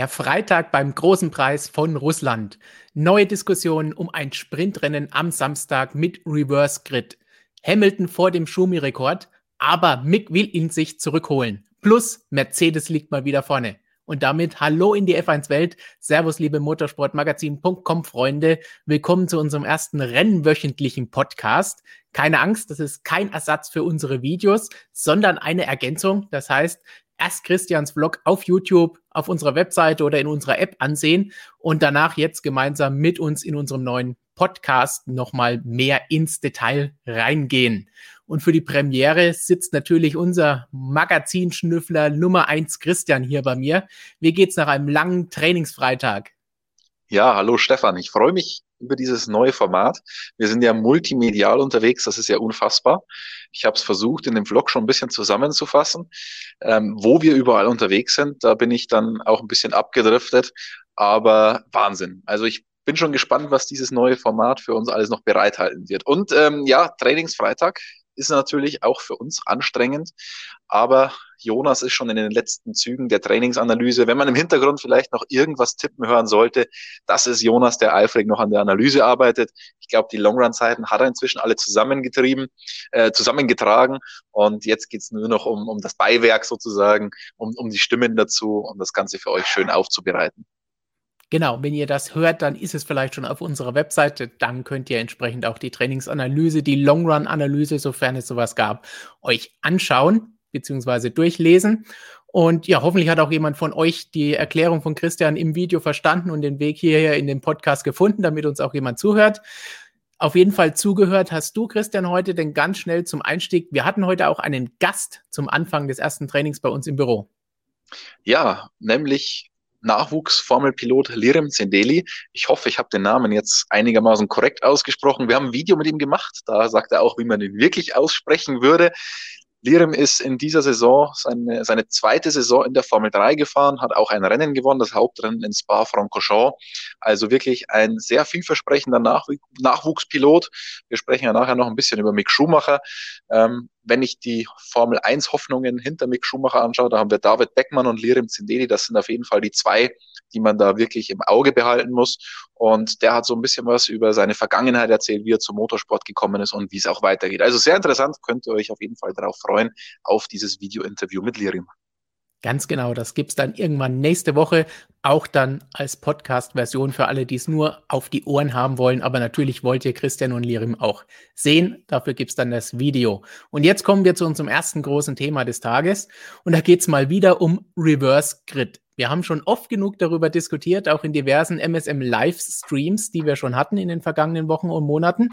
Der Freitag beim großen Preis von Russland. Neue Diskussionen um ein Sprintrennen am Samstag mit Reverse Grid. Hamilton vor dem Schumi-Rekord, aber Mick will ihn sich zurückholen. Plus Mercedes liegt mal wieder vorne. Und damit hallo in die F1-Welt. Servus, liebe Motorsportmagazin.com Freunde. Willkommen zu unserem ersten rennwöchentlichen Podcast. Keine Angst, das ist kein Ersatz für unsere Videos, sondern eine Ergänzung. Das heißt, erst Christians Vlog auf YouTube, auf unserer Webseite oder in unserer App ansehen und danach jetzt gemeinsam mit uns in unserem neuen Podcast nochmal mehr ins Detail reingehen. Und für die Premiere sitzt natürlich unser Magazinschnüffler Nummer eins Christian hier bei mir. Wie geht's nach einem langen Trainingsfreitag? Ja, hallo Stefan. Ich freue mich über dieses neue Format. Wir sind ja multimedial unterwegs, das ist ja unfassbar. Ich habe es versucht, in dem Vlog schon ein bisschen zusammenzufassen, ähm, wo wir überall unterwegs sind. Da bin ich dann auch ein bisschen abgedriftet, aber Wahnsinn. Also ich bin schon gespannt, was dieses neue Format für uns alles noch bereithalten wird. Und ähm, ja, Trainingsfreitag ist natürlich auch für uns anstrengend, aber Jonas ist schon in den letzten Zügen der Trainingsanalyse. Wenn man im Hintergrund vielleicht noch irgendwas tippen hören sollte, das ist Jonas, der eifrig noch an der Analyse arbeitet. Ich glaube, die Longrun-Zeiten hat er inzwischen alle zusammengetrieben, äh, zusammengetragen und jetzt geht's nur noch um, um das Beiwerk sozusagen, um, um die Stimmen dazu, um das Ganze für euch schön aufzubereiten. Genau, wenn ihr das hört, dann ist es vielleicht schon auf unserer Webseite. Dann könnt ihr entsprechend auch die Trainingsanalyse, die Long-Run-Analyse, sofern es sowas gab, euch anschauen bzw. durchlesen. Und ja, hoffentlich hat auch jemand von euch die Erklärung von Christian im Video verstanden und den Weg hierher in den Podcast gefunden, damit uns auch jemand zuhört. Auf jeden Fall zugehört hast du, Christian, heute, denn ganz schnell zum Einstieg. Wir hatten heute auch einen Gast zum Anfang des ersten Trainings bei uns im Büro. Ja, nämlich Nachwuchsformelpilot Lirim Zendeli. Ich hoffe, ich habe den Namen jetzt einigermaßen korrekt ausgesprochen. Wir haben ein Video mit ihm gemacht. Da sagt er auch, wie man ihn wirklich aussprechen würde. Lirim ist in dieser Saison seine, seine zweite Saison in der Formel 3 gefahren, hat auch ein Rennen gewonnen, das Hauptrennen in Spa-Francorchamps. Also wirklich ein sehr vielversprechender Nachwuchspilot. Wir sprechen ja nachher noch ein bisschen über Mick Schumacher. Ähm, wenn ich die Formel 1 Hoffnungen hinter Mick Schumacher anschaue, da haben wir David Beckmann und Lirim Zindeli. Das sind auf jeden Fall die zwei, die man da wirklich im Auge behalten muss. Und der hat so ein bisschen was über seine Vergangenheit erzählt, wie er zum Motorsport gekommen ist und wie es auch weitergeht. Also sehr interessant, könnt ihr euch auf jeden Fall darauf freuen, auf dieses Video-Interview mit Lirim. Ganz genau, das gibt's dann irgendwann nächste Woche, auch dann als Podcast-Version für alle, die es nur auf die Ohren haben wollen. Aber natürlich wollt ihr Christian und Lirim auch sehen. Dafür gibt's dann das Video. Und jetzt kommen wir zu unserem ersten großen Thema des Tages. Und da geht's mal wieder um Reverse Grid. Wir haben schon oft genug darüber diskutiert, auch in diversen MSM Livestreams, die wir schon hatten in den vergangenen Wochen und Monaten.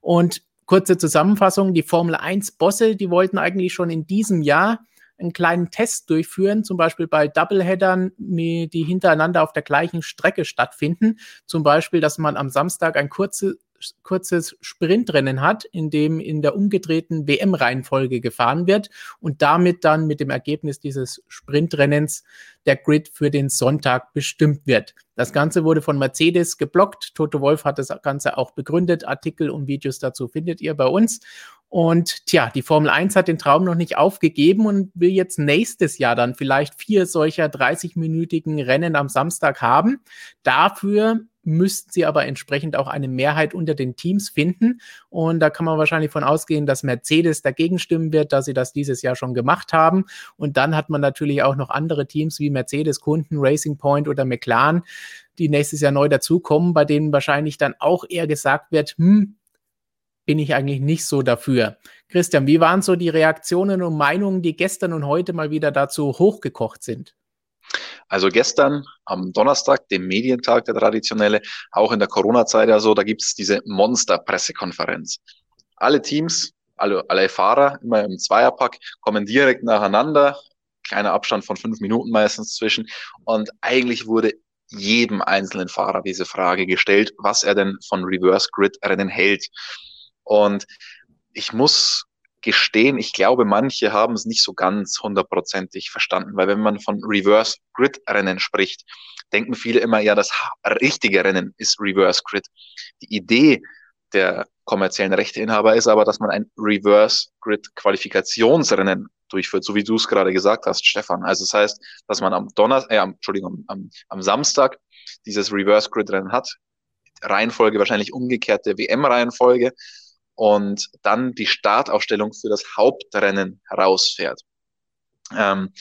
Und kurze Zusammenfassung, die Formel 1 Bosse, die wollten eigentlich schon in diesem Jahr einen kleinen Test durchführen, zum Beispiel bei Doubleheadern, die hintereinander auf der gleichen Strecke stattfinden. Zum Beispiel, dass man am Samstag ein kurze, kurzes Sprintrennen hat, in dem in der umgedrehten WM-Reihenfolge gefahren wird und damit dann mit dem Ergebnis dieses Sprintrennens der Grid für den Sonntag bestimmt wird. Das Ganze wurde von Mercedes geblockt. Toto Wolf hat das Ganze auch begründet. Artikel und Videos dazu findet ihr bei uns. Und tja, die Formel 1 hat den Traum noch nicht aufgegeben und will jetzt nächstes Jahr dann vielleicht vier solcher 30-minütigen Rennen am Samstag haben. Dafür müssten sie aber entsprechend auch eine Mehrheit unter den Teams finden. Und da kann man wahrscheinlich von ausgehen, dass Mercedes dagegen stimmen wird, dass sie das dieses Jahr schon gemacht haben. Und dann hat man natürlich auch noch andere Teams wie Mercedes, Kunden, Racing Point oder McLaren, die nächstes Jahr neu dazukommen, bei denen wahrscheinlich dann auch eher gesagt wird, hm, bin ich eigentlich nicht so dafür. Christian, wie waren so die Reaktionen und Meinungen, die gestern und heute mal wieder dazu hochgekocht sind? Also gestern am Donnerstag, dem Medientag, der traditionelle, auch in der Corona-Zeit ja so, da gibt es diese Monster-Pressekonferenz. Alle Teams, alle, alle Fahrer, immer im Zweierpack, kommen direkt nacheinander, kleiner Abstand von fünf Minuten meistens zwischen. Und eigentlich wurde jedem einzelnen Fahrer diese Frage gestellt, was er denn von Reverse Grid Rennen hält. Und ich muss gestehen, ich glaube, manche haben es nicht so ganz hundertprozentig verstanden, weil wenn man von Reverse Grid Rennen spricht, denken viele immer, ja, das richtige Rennen ist Reverse Grid. Die Idee der kommerziellen Rechteinhaber ist aber, dass man ein Reverse Grid Qualifikationsrennen durchführt, so wie du es gerade gesagt hast, Stefan. Also das heißt, dass man am Donnerstag, äh, Entschuldigung, am, am Samstag dieses Reverse Grid Rennen hat, Reihenfolge wahrscheinlich umgekehrte WM-Reihenfolge und dann die Startaufstellung für das Hauptrennen herausfährt. Ähm,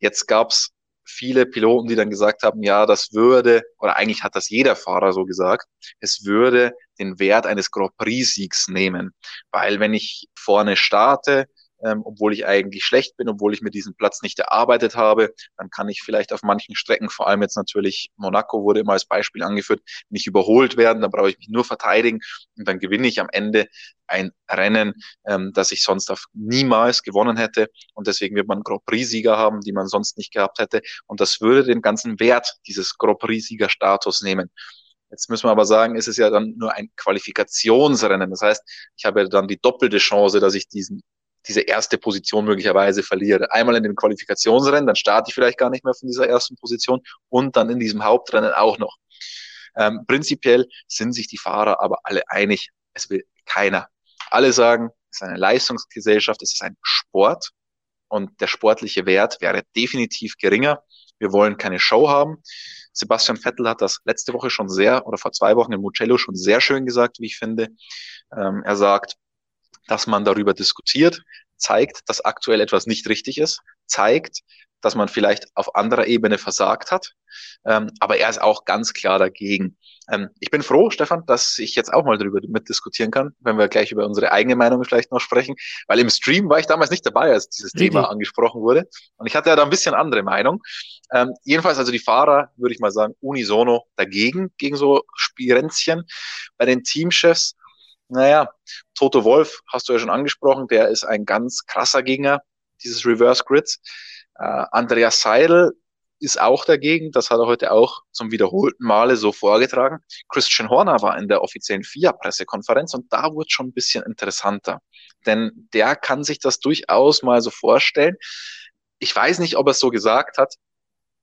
jetzt gab's viele Piloten, die dann gesagt haben, ja, das würde, oder eigentlich hat das jeder Fahrer so gesagt, es würde den Wert eines Grand Prix-Siegs nehmen. Weil wenn ich vorne starte, ähm, obwohl ich eigentlich schlecht bin, obwohl ich mir diesen Platz nicht erarbeitet habe, dann kann ich vielleicht auf manchen Strecken, vor allem jetzt natürlich Monaco wurde immer als Beispiel angeführt, nicht überholt werden, dann brauche ich mich nur verteidigen und dann gewinne ich am Ende ein Rennen, ähm, das ich sonst auf niemals gewonnen hätte und deswegen wird man Grand Prix-Sieger haben, die man sonst nicht gehabt hätte und das würde den ganzen Wert dieses Grand Prix-Sieger-Status nehmen. Jetzt müssen wir aber sagen, es ist ja dann nur ein Qualifikationsrennen. Das heißt, ich habe dann die doppelte Chance, dass ich diesen diese erste Position möglicherweise verliere. Einmal in dem Qualifikationsrennen, dann starte ich vielleicht gar nicht mehr von dieser ersten Position und dann in diesem Hauptrennen auch noch. Ähm, prinzipiell sind sich die Fahrer aber alle einig, es will keiner. Alle sagen, es ist eine Leistungsgesellschaft, es ist ein Sport und der sportliche Wert wäre definitiv geringer. Wir wollen keine Show haben. Sebastian Vettel hat das letzte Woche schon sehr, oder vor zwei Wochen in Mugello schon sehr schön gesagt, wie ich finde. Ähm, er sagt, dass man darüber diskutiert, zeigt, dass aktuell etwas nicht richtig ist, zeigt, dass man vielleicht auf anderer Ebene versagt hat. Ähm, aber er ist auch ganz klar dagegen. Ähm, ich bin froh, Stefan, dass ich jetzt auch mal darüber mitdiskutieren kann, wenn wir gleich über unsere eigene Meinung vielleicht noch sprechen. Weil im Stream war ich damals nicht dabei, als dieses Richtig. Thema angesprochen wurde. Und ich hatte ja da ein bisschen andere Meinung. Ähm, jedenfalls also die Fahrer, würde ich mal sagen, unisono dagegen, gegen so Spirenzchen. Bei den Teamchefs naja, Toto Wolf hast du ja schon angesprochen, der ist ein ganz krasser Gegner dieses Reverse Grids. Äh, Andreas Seidel ist auch dagegen, das hat er heute auch zum wiederholten Male so vorgetragen. Christian Horner war in der offiziellen FIA-Pressekonferenz und da wurde schon ein bisschen interessanter, denn der kann sich das durchaus mal so vorstellen. Ich weiß nicht, ob er es so gesagt hat,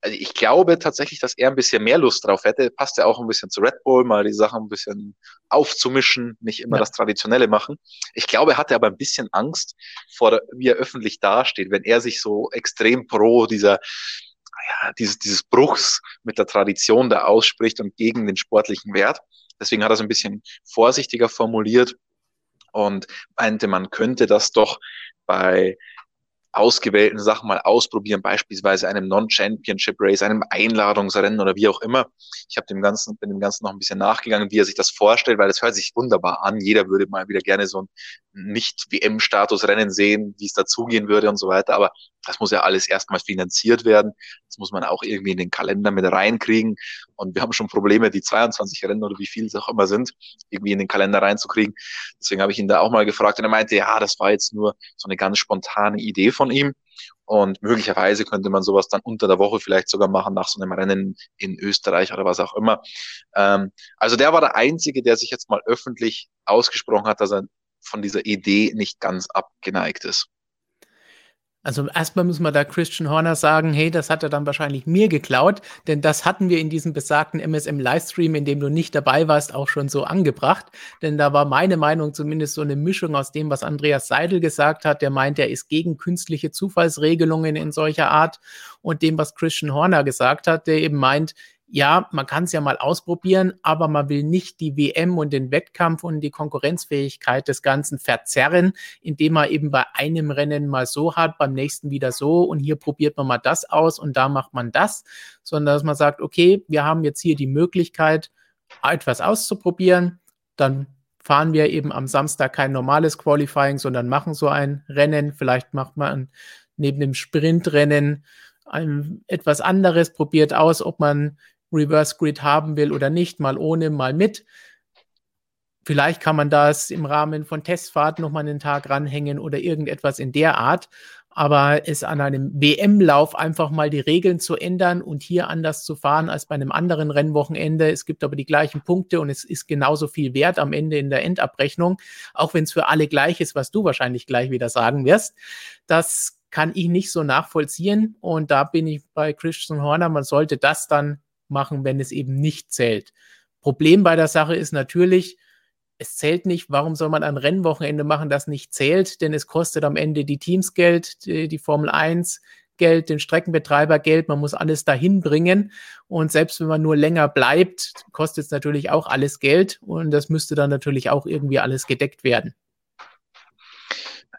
also ich glaube tatsächlich, dass er ein bisschen mehr Lust drauf hätte. Passt ja auch ein bisschen zu Red Bull, mal die Sachen ein bisschen aufzumischen, nicht immer ja. das Traditionelle machen. Ich glaube, er hatte aber ein bisschen Angst vor, wie er öffentlich dasteht, wenn er sich so extrem pro dieser ja, dieses, dieses Bruchs mit der Tradition da ausspricht und gegen den sportlichen Wert. Deswegen hat er es ein bisschen vorsichtiger formuliert und meinte, man könnte das doch bei ausgewählten Sachen mal ausprobieren, beispielsweise einem Non-Championship Race, einem Einladungsrennen oder wie auch immer. Ich habe dem Ganzen, bin dem Ganzen noch ein bisschen nachgegangen, wie er sich das vorstellt, weil das hört sich wunderbar an. Jeder würde mal wieder gerne so ein Nicht-WM-Status-Rennen sehen, wie es dazugehen würde und so weiter. Aber das muss ja alles erstmal finanziert werden. Das muss man auch irgendwie in den Kalender mit reinkriegen. Und wir haben schon Probleme, die 22 Rennen oder wie viel es auch immer sind, irgendwie in den Kalender reinzukriegen. Deswegen habe ich ihn da auch mal gefragt und er meinte, ja, das war jetzt nur so eine ganz spontane Idee von ihm. Und möglicherweise könnte man sowas dann unter der Woche vielleicht sogar machen, nach so einem Rennen in Österreich oder was auch immer. Ähm, also der war der Einzige, der sich jetzt mal öffentlich ausgesprochen hat, dass er von dieser Idee nicht ganz abgeneigt ist. Also erstmal muss man da Christian Horner sagen, hey, das hat er dann wahrscheinlich mir geklaut, denn das hatten wir in diesem besagten MSM-Livestream, in dem du nicht dabei warst, auch schon so angebracht. Denn da war meine Meinung zumindest so eine Mischung aus dem, was Andreas Seidel gesagt hat, der meint, er ist gegen künstliche Zufallsregelungen in solcher Art und dem, was Christian Horner gesagt hat, der eben meint, ja, man kann es ja mal ausprobieren, aber man will nicht die WM und den Wettkampf und die Konkurrenzfähigkeit des Ganzen verzerren, indem man eben bei einem Rennen mal so hat, beim nächsten wieder so und hier probiert man mal das aus und da macht man das, sondern dass man sagt, okay, wir haben jetzt hier die Möglichkeit, etwas auszuprobieren, dann fahren wir eben am Samstag kein normales Qualifying, sondern machen so ein Rennen, vielleicht macht man neben dem Sprintrennen etwas anderes, probiert aus, ob man Reverse Grid haben will oder nicht, mal ohne, mal mit. Vielleicht kann man das im Rahmen von Testfahrten nochmal einen Tag ranhängen oder irgendetwas in der Art. Aber es an einem WM-Lauf einfach mal die Regeln zu ändern und hier anders zu fahren als bei einem anderen Rennwochenende. Es gibt aber die gleichen Punkte und es ist genauso viel wert am Ende in der Endabrechnung, auch wenn es für alle gleich ist, was du wahrscheinlich gleich wieder sagen wirst. Das kann ich nicht so nachvollziehen. Und da bin ich bei Christian Horner. Man sollte das dann machen, wenn es eben nicht zählt. Problem bei der Sache ist natürlich, es zählt nicht. Warum soll man ein Rennwochenende machen, das nicht zählt? Denn es kostet am Ende die Teams Geld, die, die Formel 1 Geld, den Streckenbetreiber Geld. Man muss alles dahin bringen. Und selbst wenn man nur länger bleibt, kostet es natürlich auch alles Geld. Und das müsste dann natürlich auch irgendwie alles gedeckt werden.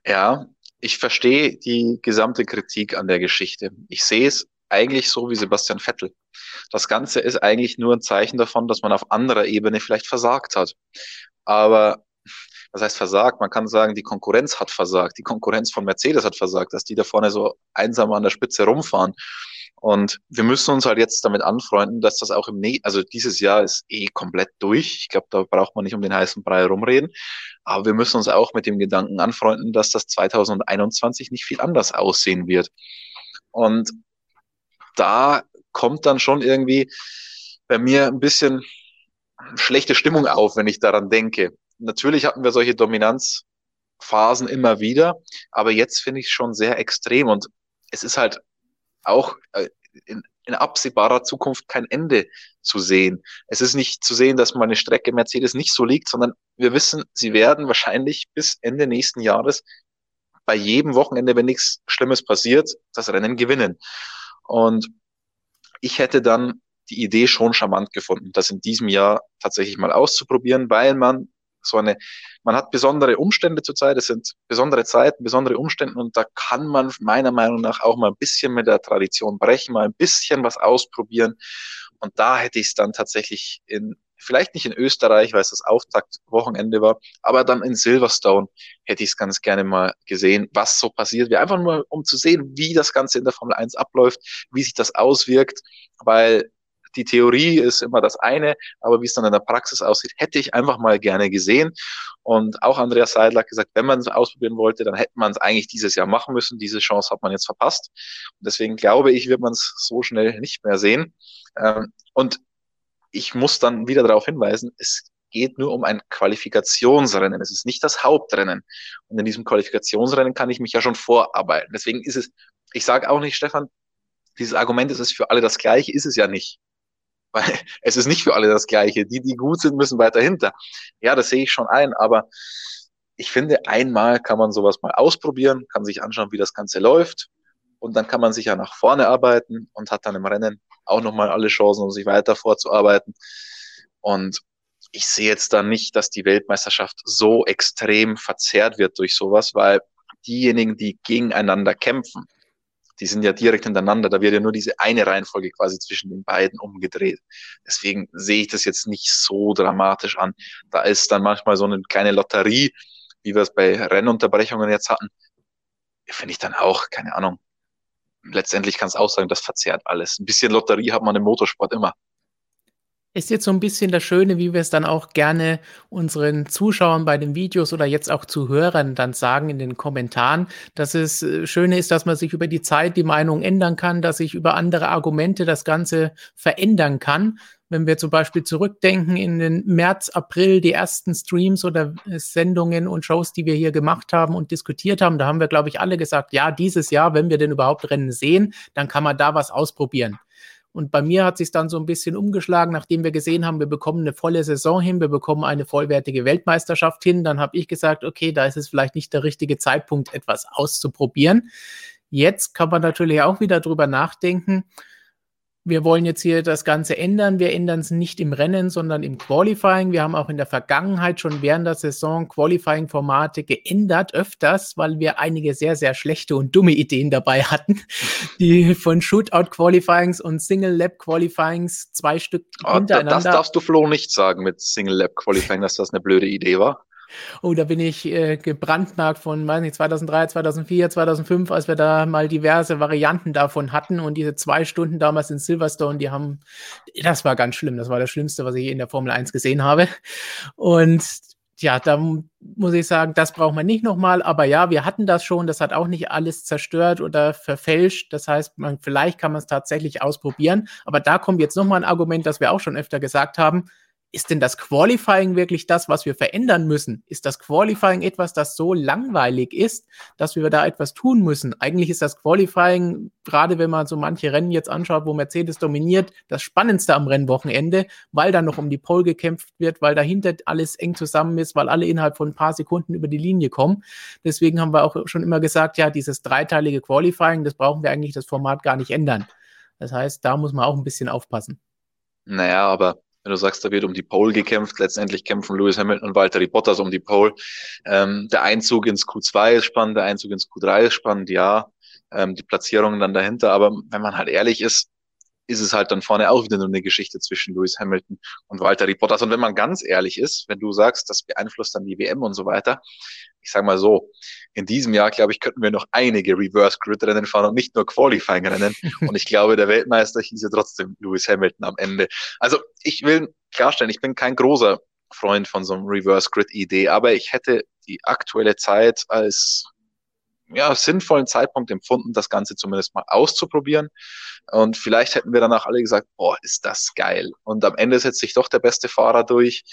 Ja, ich verstehe die gesamte Kritik an der Geschichte. Ich sehe es eigentlich so wie Sebastian Vettel. Das Ganze ist eigentlich nur ein Zeichen davon, dass man auf anderer Ebene vielleicht versagt hat. Aber was heißt versagt? Man kann sagen, die Konkurrenz hat versagt. Die Konkurrenz von Mercedes hat versagt, dass die da vorne so einsam an der Spitze rumfahren. Und wir müssen uns halt jetzt damit anfreunden, dass das auch im, ne also dieses Jahr ist eh komplett durch. Ich glaube, da braucht man nicht um den heißen Brei rumreden. Aber wir müssen uns auch mit dem Gedanken anfreunden, dass das 2021 nicht viel anders aussehen wird. Und da kommt dann schon irgendwie bei mir ein bisschen schlechte Stimmung auf, wenn ich daran denke. Natürlich hatten wir solche Dominanzphasen immer wieder, aber jetzt finde ich schon sehr extrem und es ist halt auch äh, in, in absehbarer Zukunft kein Ende zu sehen. Es ist nicht zu sehen, dass meine Strecke Mercedes nicht so liegt, sondern wir wissen, sie werden wahrscheinlich bis Ende nächsten Jahres bei jedem Wochenende, wenn nichts Schlimmes passiert, das Rennen gewinnen. Und ich hätte dann die Idee schon charmant gefunden, das in diesem Jahr tatsächlich mal auszuprobieren, weil man so eine, man hat besondere Umstände zurzeit, es sind besondere Zeiten, besondere Umstände und da kann man meiner Meinung nach auch mal ein bisschen mit der Tradition brechen, mal ein bisschen was ausprobieren. Und da hätte ich es dann tatsächlich in, vielleicht nicht in Österreich, weil es das Auftaktwochenende war, aber dann in Silverstone hätte ich es ganz gerne mal gesehen, was so passiert. Wir einfach nur, um zu sehen, wie das Ganze in der Formel 1 abläuft, wie sich das auswirkt, weil die Theorie ist immer das eine, aber wie es dann in der Praxis aussieht, hätte ich einfach mal gerne gesehen. Und auch Andreas Seidler hat gesagt, wenn man es ausprobieren wollte, dann hätte man es eigentlich dieses Jahr machen müssen. Diese Chance hat man jetzt verpasst. Und deswegen glaube ich, wird man es so schnell nicht mehr sehen. Ähm, und ich muss dann wieder darauf hinweisen, es geht nur um ein Qualifikationsrennen. Es ist nicht das Hauptrennen. Und in diesem Qualifikationsrennen kann ich mich ja schon vorarbeiten. Deswegen ist es, ich sage auch nicht, Stefan, dieses Argument ist es für alle das gleiche, ist es ja nicht. Weil es ist nicht für alle das Gleiche. Die, die gut sind, müssen weiter hinter. Ja, das sehe ich schon ein, aber ich finde, einmal kann man sowas mal ausprobieren, kann sich anschauen, wie das Ganze läuft. Und dann kann man sich ja nach vorne arbeiten und hat dann im Rennen auch nochmal alle Chancen, um sich weiter vorzuarbeiten. Und ich sehe jetzt da nicht, dass die Weltmeisterschaft so extrem verzerrt wird durch sowas, weil diejenigen, die gegeneinander kämpfen, die sind ja direkt hintereinander, da wird ja nur diese eine Reihenfolge quasi zwischen den beiden umgedreht. Deswegen sehe ich das jetzt nicht so dramatisch an. Da ist dann manchmal so eine kleine Lotterie, wie wir es bei Rennunterbrechungen jetzt hatten, finde ich dann auch, keine Ahnung. Letztendlich kann es auch sagen, das verzerrt alles. Ein bisschen Lotterie hat man im Motorsport immer ist jetzt so ein bisschen das Schöne, wie wir es dann auch gerne unseren Zuschauern bei den Videos oder jetzt auch Zuhörern dann sagen in den Kommentaren, dass es äh, Schöne ist, dass man sich über die Zeit die Meinung ändern kann, dass sich über andere Argumente das Ganze verändern kann. Wenn wir zum Beispiel zurückdenken in den März, April, die ersten Streams oder äh, Sendungen und Shows, die wir hier gemacht haben und diskutiert haben, da haben wir, glaube ich, alle gesagt, ja, dieses Jahr, wenn wir denn überhaupt Rennen sehen, dann kann man da was ausprobieren. Und bei mir hat sich dann so ein bisschen umgeschlagen, nachdem wir gesehen haben, wir bekommen eine volle Saison hin, wir bekommen eine vollwertige Weltmeisterschaft hin. Dann habe ich gesagt, okay, da ist es vielleicht nicht der richtige Zeitpunkt, etwas auszuprobieren. Jetzt kann man natürlich auch wieder drüber nachdenken, wir wollen jetzt hier das Ganze ändern. Wir ändern es nicht im Rennen, sondern im Qualifying. Wir haben auch in der Vergangenheit schon während der Saison Qualifying-Formate geändert, öfters, weil wir einige sehr, sehr schlechte und dumme Ideen dabei hatten, die von Shootout-Qualifyings und Single-Lab-Qualifyings zwei Stück oh, hintereinander. Das darfst du Flo nicht sagen mit Single-Lab-Qualifying, dass das eine blöde Idee war. Oh, da bin ich äh, gebrandmarkt von, weiß nicht, 2003, 2004, 2005, als wir da mal diverse Varianten davon hatten und diese zwei Stunden damals in Silverstone, die haben, das war ganz schlimm. Das war das Schlimmste, was ich in der Formel 1 gesehen habe. Und ja, da muss ich sagen, das braucht man nicht nochmal. Aber ja, wir hatten das schon. Das hat auch nicht alles zerstört oder verfälscht. Das heißt, man, vielleicht kann man es tatsächlich ausprobieren. Aber da kommt jetzt nochmal ein Argument, das wir auch schon öfter gesagt haben ist denn das Qualifying wirklich das, was wir verändern müssen? Ist das Qualifying etwas, das so langweilig ist, dass wir da etwas tun müssen? Eigentlich ist das Qualifying, gerade wenn man so manche Rennen jetzt anschaut, wo Mercedes dominiert, das Spannendste am Rennwochenende, weil da noch um die Pole gekämpft wird, weil dahinter alles eng zusammen ist, weil alle innerhalb von ein paar Sekunden über die Linie kommen. Deswegen haben wir auch schon immer gesagt, ja, dieses dreiteilige Qualifying, das brauchen wir eigentlich das Format gar nicht ändern. Das heißt, da muss man auch ein bisschen aufpassen. Naja, aber wenn du sagst, da wird um die Pole gekämpft, letztendlich kämpfen Lewis Hamilton und Valtteri Bottas um die Pole. Ähm, der Einzug ins Q2 ist spannend, der Einzug ins Q3 ist spannend, ja. Ähm, die Platzierungen dann dahinter, aber wenn man halt ehrlich ist, ist es halt dann vorne auch wieder nur eine Geschichte zwischen Lewis Hamilton und Valtteri Bottas. Und wenn man ganz ehrlich ist, wenn du sagst, das beeinflusst dann die WM und so weiter, ich sage mal so, in diesem Jahr, glaube ich, könnten wir noch einige Reverse-Grid-Rennen fahren und nicht nur Qualifying-Rennen. und ich glaube, der Weltmeister hieß ja trotzdem Lewis Hamilton am Ende. Also ich will klarstellen, ich bin kein großer Freund von so einem Reverse-Grid-Idee, aber ich hätte die aktuelle Zeit als ja, sinnvollen Zeitpunkt empfunden, das Ganze zumindest mal auszuprobieren. Und vielleicht hätten wir danach alle gesagt, boah, ist das geil. Und am Ende setzt sich doch der beste Fahrer durch.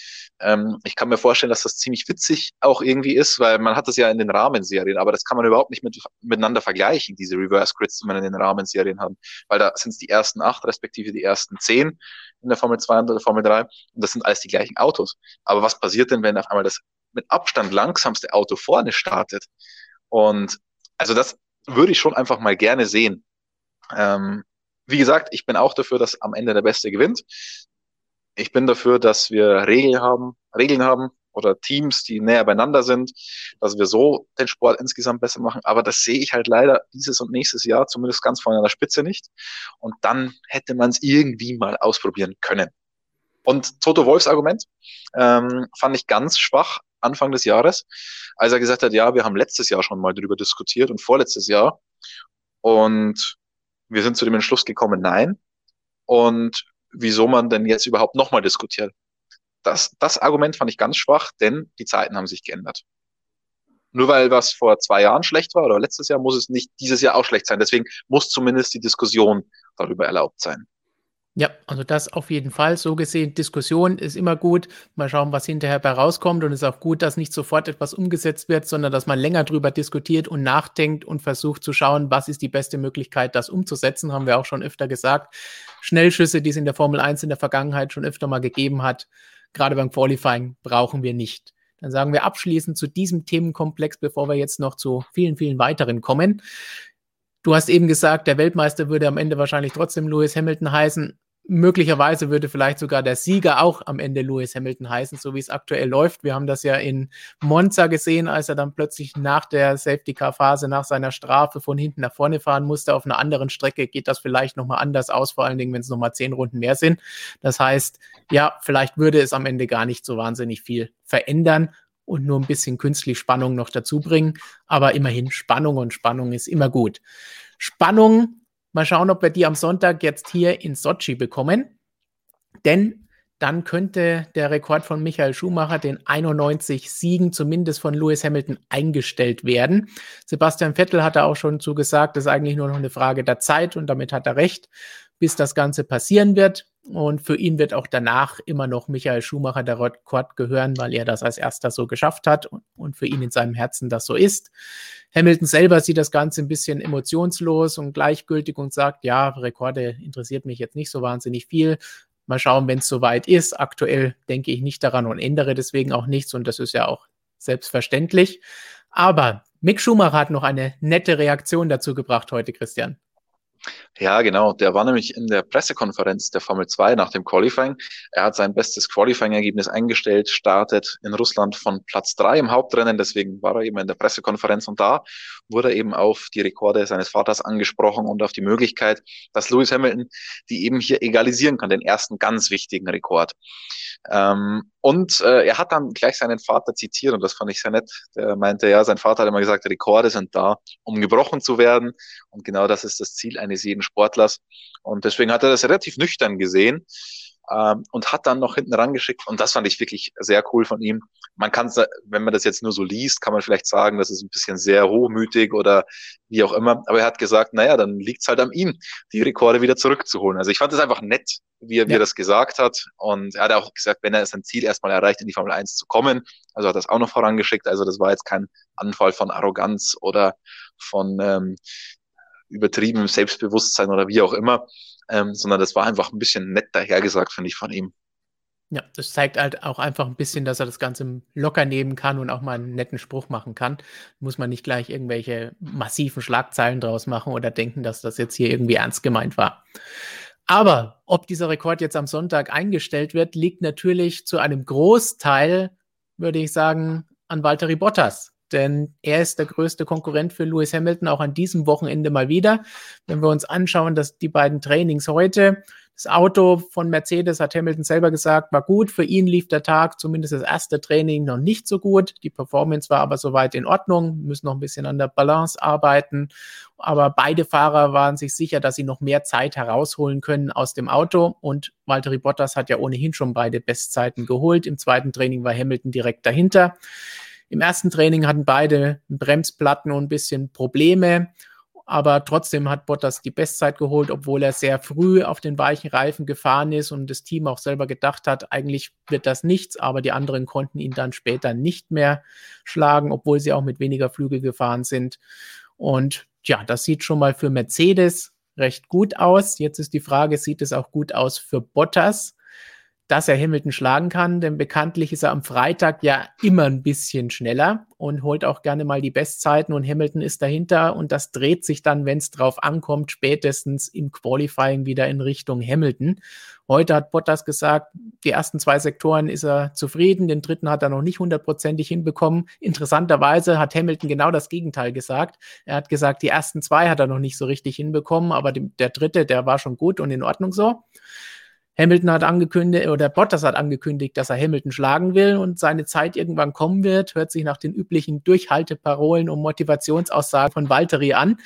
Ähm, ich kann mir vorstellen, dass das ziemlich witzig auch irgendwie ist, weil man hat das ja in den Rahmenserien, aber das kann man überhaupt nicht mit, miteinander vergleichen, diese Reverse Grids, die man in den Rahmenserien hat. Weil da sind es die ersten acht, respektive die ersten zehn in der Formel 2 und der Formel 3. Und das sind alles die gleichen Autos. Aber was passiert denn, wenn auf einmal das mit Abstand langsamste Auto vorne startet? Und also das würde ich schon einfach mal gerne sehen. Ähm, wie gesagt, ich bin auch dafür, dass am Ende der Beste gewinnt. Ich bin dafür, dass wir Regeln haben, Regeln haben oder Teams, die näher beieinander sind, dass wir so den Sport insgesamt besser machen. Aber das sehe ich halt leider dieses und nächstes Jahr zumindest ganz vorne an der Spitze nicht. Und dann hätte man es irgendwie mal ausprobieren können. Und Toto Wolfs Argument ähm, fand ich ganz schwach Anfang des Jahres, als er gesagt hat, ja, wir haben letztes Jahr schon mal drüber diskutiert und vorletztes Jahr. Und wir sind zu dem Entschluss gekommen, nein. Und wieso man denn jetzt überhaupt nochmal diskutiert? Das, das Argument fand ich ganz schwach, denn die Zeiten haben sich geändert. Nur weil was vor zwei Jahren schlecht war oder letztes Jahr, muss es nicht dieses Jahr auch schlecht sein. Deswegen muss zumindest die Diskussion darüber erlaubt sein. Ja, also das auf jeden Fall. So gesehen, Diskussion ist immer gut. Mal schauen, was hinterher bei rauskommt. Und es ist auch gut, dass nicht sofort etwas umgesetzt wird, sondern dass man länger drüber diskutiert und nachdenkt und versucht zu schauen, was ist die beste Möglichkeit, das umzusetzen. Haben wir auch schon öfter gesagt. Schnellschüsse, die es in der Formel 1 in der Vergangenheit schon öfter mal gegeben hat, gerade beim Qualifying, brauchen wir nicht. Dann sagen wir abschließend zu diesem Themenkomplex, bevor wir jetzt noch zu vielen, vielen weiteren kommen. Du hast eben gesagt, der Weltmeister würde am Ende wahrscheinlich trotzdem Lewis Hamilton heißen möglicherweise würde vielleicht sogar der Sieger auch am Ende Lewis Hamilton heißen, so wie es aktuell läuft. Wir haben das ja in Monza gesehen, als er dann plötzlich nach der Safety Car Phase, nach seiner Strafe von hinten nach vorne fahren musste. Auf einer anderen Strecke geht das vielleicht nochmal anders aus, vor allen Dingen, wenn es nochmal zehn Runden mehr sind. Das heißt, ja, vielleicht würde es am Ende gar nicht so wahnsinnig viel verändern und nur ein bisschen künstlich Spannung noch dazu bringen. Aber immerhin Spannung und Spannung ist immer gut. Spannung Mal schauen, ob wir die am Sonntag jetzt hier in Sochi bekommen. Denn dann könnte der Rekord von Michael Schumacher, den 91 Siegen zumindest von Lewis Hamilton, eingestellt werden. Sebastian Vettel hat da auch schon zugesagt, das ist eigentlich nur noch eine Frage der Zeit und damit hat er recht, bis das Ganze passieren wird. Und für ihn wird auch danach immer noch Michael Schumacher der Rekord gehören, weil er das als erster so geschafft hat und für ihn in seinem Herzen das so ist. Hamilton selber sieht das Ganze ein bisschen emotionslos und gleichgültig und sagt, ja, Rekorde interessiert mich jetzt nicht so wahnsinnig viel. Mal schauen, wenn es soweit ist. Aktuell denke ich nicht daran und ändere deswegen auch nichts und das ist ja auch selbstverständlich. Aber Mick Schumacher hat noch eine nette Reaktion dazu gebracht heute, Christian. Ja, genau. Der war nämlich in der Pressekonferenz der Formel 2 nach dem Qualifying. Er hat sein bestes Qualifying-Ergebnis eingestellt, startet in Russland von Platz 3 im Hauptrennen. Deswegen war er eben in der Pressekonferenz und da wurde er eben auf die Rekorde seines Vaters angesprochen und auf die Möglichkeit, dass Lewis Hamilton die eben hier egalisieren kann, den ersten ganz wichtigen Rekord. Ähm, und äh, er hat dann gleich seinen Vater zitiert und das fand ich sehr nett. Der meinte, ja, sein Vater hat immer gesagt, Rekorde sind da, um gebrochen zu werden. Und genau das ist das Ziel eines jeden Sportlers. Und deswegen hat er das relativ nüchtern gesehen. Ähm, und hat dann noch hinten rangeschickt und das fand ich wirklich sehr cool von ihm. Man kann, wenn man das jetzt nur so liest, kann man vielleicht sagen, das ist ein bisschen sehr hochmütig oder wie auch immer, aber er hat gesagt, naja, dann liegt's halt an ihm, die Rekorde wieder zurückzuholen. Also ich fand das einfach nett, wie er, ja. wie er das gesagt hat und er hat auch gesagt, wenn er sein Ziel erstmal erreicht, in die Formel 1 zu kommen, also hat das auch noch vorangeschickt, also das war jetzt kein Anfall von Arroganz oder von ähm, übertriebenem Selbstbewusstsein oder wie auch immer, ähm, sondern das war einfach ein bisschen nett dahergesagt, finde ich, von ihm. Ja, das zeigt halt auch einfach ein bisschen, dass er das Ganze locker nehmen kann und auch mal einen netten Spruch machen kann. Muss man nicht gleich irgendwelche massiven Schlagzeilen draus machen oder denken, dass das jetzt hier irgendwie ernst gemeint war. Aber ob dieser Rekord jetzt am Sonntag eingestellt wird, liegt natürlich zu einem Großteil, würde ich sagen, an Valtteri Bottas denn er ist der größte Konkurrent für Lewis Hamilton auch an diesem Wochenende mal wieder. Wenn wir uns anschauen, dass die beiden Trainings heute, das Auto von Mercedes, hat Hamilton selber gesagt, war gut. Für ihn lief der Tag, zumindest das erste Training, noch nicht so gut. Die Performance war aber soweit in Ordnung, müssen noch ein bisschen an der Balance arbeiten. Aber beide Fahrer waren sich sicher, dass sie noch mehr Zeit herausholen können aus dem Auto. Und Valtteri Bottas hat ja ohnehin schon beide Bestzeiten geholt. Im zweiten Training war Hamilton direkt dahinter. Im ersten Training hatten beide Bremsplatten und ein bisschen Probleme, aber trotzdem hat Bottas die Bestzeit geholt, obwohl er sehr früh auf den weichen Reifen gefahren ist und das Team auch selber gedacht hat, eigentlich wird das nichts, aber die anderen konnten ihn dann später nicht mehr schlagen, obwohl sie auch mit weniger Flügel gefahren sind. Und ja, das sieht schon mal für Mercedes recht gut aus. Jetzt ist die Frage, sieht es auch gut aus für Bottas? Dass er Hamilton schlagen kann, denn bekanntlich ist er am Freitag ja immer ein bisschen schneller und holt auch gerne mal die Bestzeiten und Hamilton ist dahinter und das dreht sich dann, wenn es drauf ankommt, spätestens im Qualifying wieder in Richtung Hamilton. Heute hat Bottas gesagt, die ersten zwei Sektoren ist er zufrieden, den dritten hat er noch nicht hundertprozentig hinbekommen. Interessanterweise hat Hamilton genau das Gegenteil gesagt. Er hat gesagt, die ersten zwei hat er noch nicht so richtig hinbekommen, aber der dritte, der war schon gut und in Ordnung so. Hamilton hat angekündigt, oder Bottas hat angekündigt, dass er Hamilton schlagen will und seine Zeit irgendwann kommen wird. Hört sich nach den üblichen Durchhalteparolen und Motivationsaussagen von Valtteri an.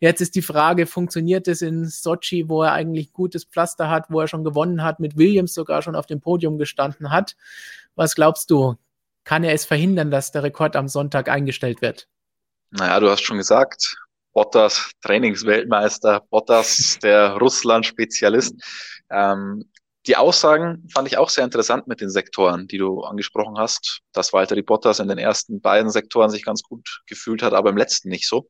Jetzt ist die Frage, funktioniert es in Sochi, wo er eigentlich gutes Pflaster hat, wo er schon gewonnen hat, mit Williams sogar schon auf dem Podium gestanden hat? Was glaubst du? Kann er es verhindern, dass der Rekord am Sonntag eingestellt wird? Naja, du hast schon gesagt, Bottas Trainingsweltmeister, Bottas der Russland-Spezialist. Ähm, die Aussagen fand ich auch sehr interessant mit den Sektoren, die du angesprochen hast, dass Walter Bottas in den ersten beiden Sektoren sich ganz gut gefühlt hat, aber im letzten nicht so.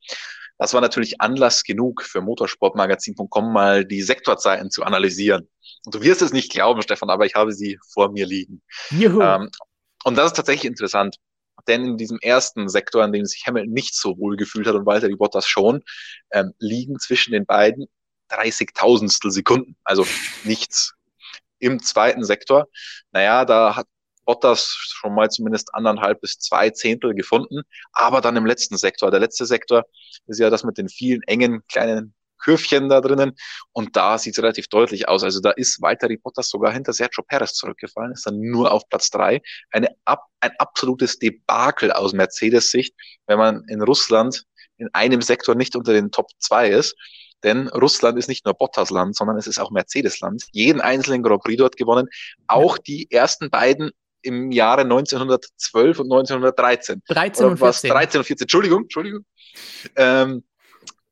Das war natürlich Anlass genug für motorsportmagazin.com mal die Sektorzeiten zu analysieren. Und du wirst es nicht glauben, Stefan, aber ich habe sie vor mir liegen. Ähm, und das ist tatsächlich interessant. Denn in diesem ersten Sektor, in dem sich Hamilton nicht so wohl gefühlt hat und Walter Bottas schon, ähm, liegen zwischen den beiden 30.000stel Sekunden, also nichts. Im zweiten Sektor, naja, da hat Bottas schon mal zumindest anderthalb bis zwei Zehntel gefunden, aber dann im letzten Sektor, der letzte Sektor ist ja das mit den vielen engen kleinen Kürfchen da drinnen und da sieht es relativ deutlich aus. Also da ist Valtteri Bottas sogar hinter Sergio Perez zurückgefallen, ist dann nur auf Platz drei. Eine, ab, ein absolutes Debakel aus Mercedes Sicht, wenn man in Russland in einem Sektor nicht unter den Top zwei ist. Denn Russland ist nicht nur Bottas Land, sondern es ist auch Mercedes Land. Jeden einzelnen Grand Prix dort gewonnen. Auch die ersten beiden im Jahre 1912 und 1913. 13 und 14. 13 und 14. Entschuldigung, Entschuldigung. Ähm,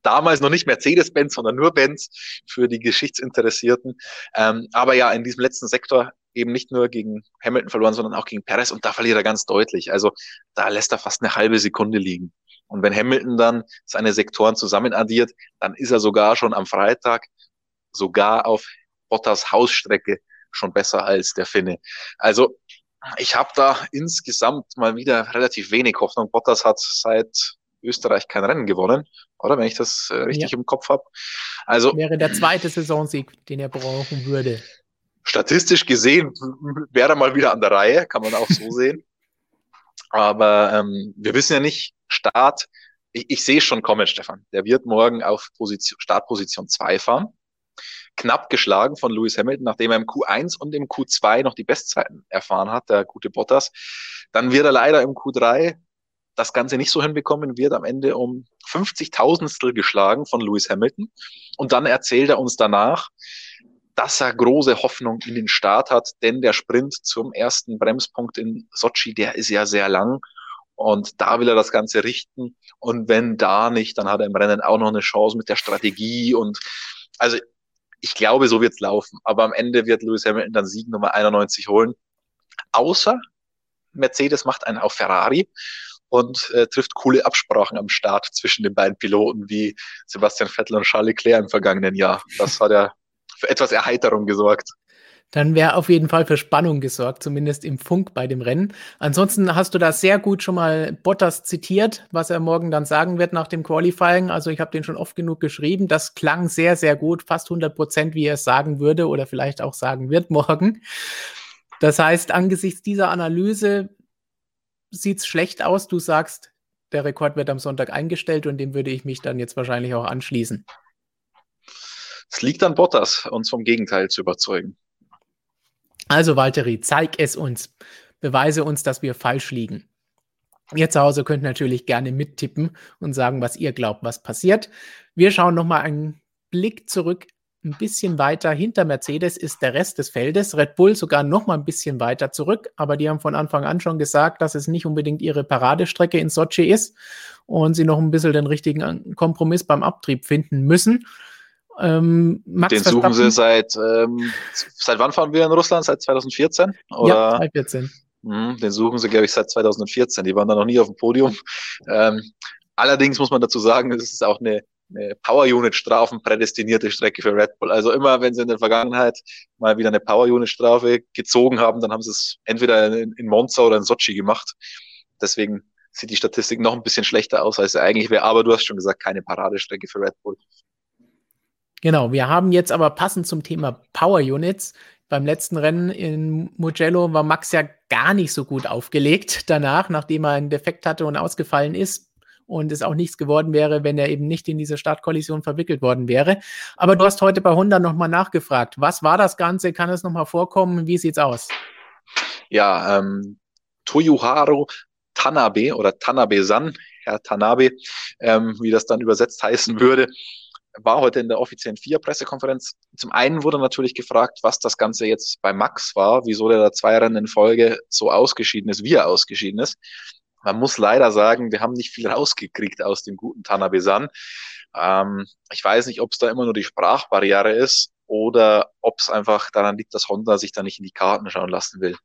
damals noch nicht Mercedes-Benz, sondern nur Benz für die Geschichtsinteressierten. Ähm, aber ja, in diesem letzten Sektor eben nicht nur gegen Hamilton verloren, sondern auch gegen Perez und da verliert er ganz deutlich. Also da lässt er fast eine halbe Sekunde liegen. Und wenn Hamilton dann seine Sektoren zusammen addiert, dann ist er sogar schon am Freitag sogar auf Bottas Hausstrecke schon besser als der Finne. Also ich habe da insgesamt mal wieder relativ wenig Hoffnung. Bottas hat seit Österreich kein Rennen gewonnen, oder wenn ich das äh, richtig ja. im Kopf habe. Also wäre der zweite Saisonsieg, den er brauchen würde. Statistisch gesehen wäre er mal wieder an der Reihe, kann man auch so sehen. Aber ähm, wir wissen ja nicht, Start, ich, ich sehe schon kommen, Stefan. Der wird morgen auf Position, Startposition 2 fahren. Knapp geschlagen von Lewis Hamilton, nachdem er im Q1 und im Q2 noch die Bestzeiten erfahren hat, der gute Bottas. Dann wird er leider im Q3 das Ganze nicht so hinbekommen, wird am Ende um 50 Tausendstel geschlagen von Lewis Hamilton. Und dann erzählt er uns danach, dass er große Hoffnung in den Start hat, denn der Sprint zum ersten Bremspunkt in Sochi, der ist ja sehr lang und da will er das Ganze richten und wenn da nicht, dann hat er im Rennen auch noch eine Chance mit der Strategie und also ich glaube, so wird's laufen, aber am Ende wird Lewis Hamilton dann Sieg Nummer 91 holen, außer Mercedes macht einen auf Ferrari und äh, trifft coole Absprachen am Start zwischen den beiden Piloten wie Sebastian Vettel und Charles Leclerc im vergangenen Jahr. Das hat ja für etwas Erheiterung gesorgt. Dann wäre auf jeden Fall für Spannung gesorgt, zumindest im Funk bei dem Rennen. Ansonsten hast du da sehr gut schon mal Bottas zitiert, was er morgen dann sagen wird nach dem Qualifying. Also ich habe den schon oft genug geschrieben. Das klang sehr, sehr gut, fast 100 Prozent, wie er es sagen würde oder vielleicht auch sagen wird morgen. Das heißt, angesichts dieser Analyse sieht es schlecht aus. Du sagst, der Rekord wird am Sonntag eingestellt und dem würde ich mich dann jetzt wahrscheinlich auch anschließen. Es liegt an Bottas, uns vom Gegenteil zu überzeugen. Also, Valtteri, zeig es uns. Beweise uns, dass wir falsch liegen. Ihr zu Hause könnt natürlich gerne mittippen und sagen, was ihr glaubt, was passiert. Wir schauen nochmal einen Blick zurück ein bisschen weiter hinter Mercedes ist der Rest des Feldes. Red Bull sogar noch mal ein bisschen weiter zurück, aber die haben von Anfang an schon gesagt, dass es nicht unbedingt ihre Paradestrecke in Sochi ist und sie noch ein bisschen den richtigen Kompromiss beim Abtrieb finden müssen. Ähm, den suchen sie seit, ähm, seit wann fahren wir in Russland? Seit 2014? Oder? Ja, 2014. Hm, den suchen sie, glaube ich, seit 2014. Die waren da noch nie auf dem Podium. Ähm, allerdings muss man dazu sagen, es ist auch eine eine Power Unit Strafen prädestinierte Strecke für Red Bull. Also immer, wenn sie in der Vergangenheit mal wieder eine Power Unit Strafe gezogen haben, dann haben sie es entweder in, in Monza oder in Sochi gemacht. Deswegen sieht die Statistik noch ein bisschen schlechter aus, als sie eigentlich wäre. Aber du hast schon gesagt, keine Paradestrecke für Red Bull. Genau, wir haben jetzt aber passend zum Thema Power Units. Beim letzten Rennen in Mugello war Max ja gar nicht so gut aufgelegt danach, nachdem er einen Defekt hatte und ausgefallen ist und es auch nichts geworden wäre, wenn er eben nicht in diese Startkollision verwickelt worden wäre. Aber du hast heute bei Honda nochmal nachgefragt. Was war das Ganze? Kann es nochmal vorkommen? Wie sieht's aus? Ja, ähm, Toyoharu Tanabe oder Tanabe-san, Herr Tanabe, ähm, wie das dann übersetzt heißen würde, war heute in der offiziellen FIA-Pressekonferenz. Zum einen wurde natürlich gefragt, was das Ganze jetzt bei Max war, wieso der da zwei Rennen in Folge so ausgeschieden ist, wie er ausgeschieden ist man muss leider sagen, wir haben nicht viel rausgekriegt aus dem guten Tanabesan. Ähm, ich weiß nicht, ob es da immer nur die Sprachbarriere ist oder ob es einfach daran liegt, dass Honda sich da nicht in die Karten schauen lassen will.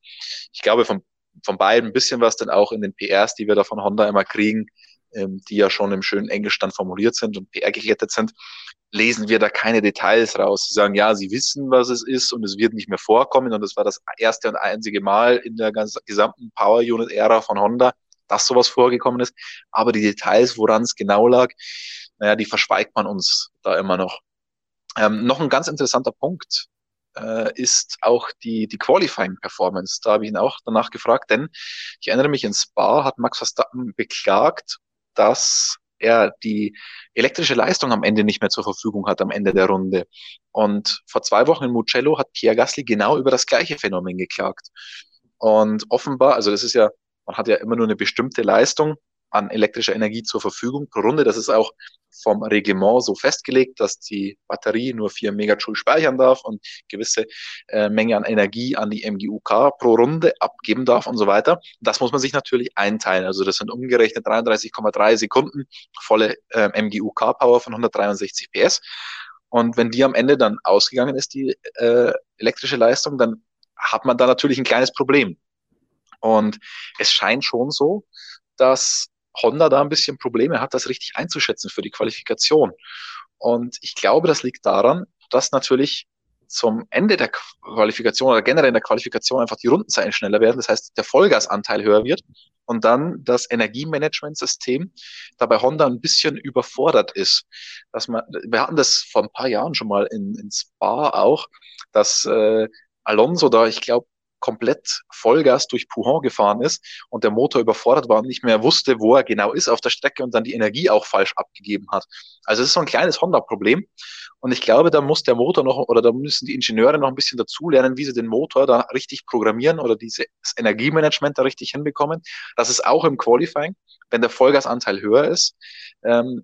Ich glaube, von, von beiden ein bisschen was denn auch in den PRs, die wir da von Honda immer kriegen, ähm, die ja schon im schönen Englisch dann formuliert sind und PR gekettet sind, lesen wir da keine Details raus. Sie sagen, ja, sie wissen, was es ist und es wird nicht mehr vorkommen und es war das erste und einzige Mal in der gesamten Power Unit Ära von Honda, dass sowas vorgekommen ist. Aber die Details, woran es genau lag, naja, die verschweigt man uns da immer noch. Ähm, noch ein ganz interessanter Punkt äh, ist auch die, die Qualifying Performance. Da habe ich ihn auch danach gefragt, denn ich erinnere mich, in Spa hat Max Verstappen beklagt, dass er die elektrische Leistung am Ende nicht mehr zur Verfügung hat, am Ende der Runde. Und vor zwei Wochen in Mugello hat Pierre Gasly genau über das gleiche Phänomen geklagt. Und offenbar, also das ist ja man hat ja immer nur eine bestimmte Leistung an elektrischer Energie zur Verfügung pro Runde. Das ist auch vom Reglement so festgelegt, dass die Batterie nur vier Megajoule speichern darf und gewisse äh, Menge an Energie an die MGUK pro Runde abgeben darf und so weiter. Das muss man sich natürlich einteilen. Also das sind umgerechnet 33,3 Sekunden volle äh, MGUK-Power von 163 PS. Und wenn die am Ende dann ausgegangen ist, die äh, elektrische Leistung, dann hat man da natürlich ein kleines Problem. Und es scheint schon so, dass Honda da ein bisschen Probleme hat, das richtig einzuschätzen für die Qualifikation. Und ich glaube, das liegt daran, dass natürlich zum Ende der Qualifikation oder generell in der Qualifikation einfach die Rundenzeiten schneller werden. Das heißt, der Vollgasanteil höher wird und dann das Energiemanagementsystem da bei Honda ein bisschen überfordert ist. Dass man, wir hatten das vor ein paar Jahren schon mal in, in Spa auch, dass äh, Alonso da, ich glaube, komplett Vollgas durch Pujon gefahren ist und der Motor überfordert war und nicht mehr wusste, wo er genau ist auf der Strecke und dann die Energie auch falsch abgegeben hat. Also es ist so ein kleines Honda-Problem. Und ich glaube, da muss der Motor noch oder da müssen die Ingenieure noch ein bisschen dazulernen, wie sie den Motor da richtig programmieren oder dieses Energiemanagement da richtig hinbekommen. Das ist auch im Qualifying, wenn der Vollgasanteil höher ist, ähm,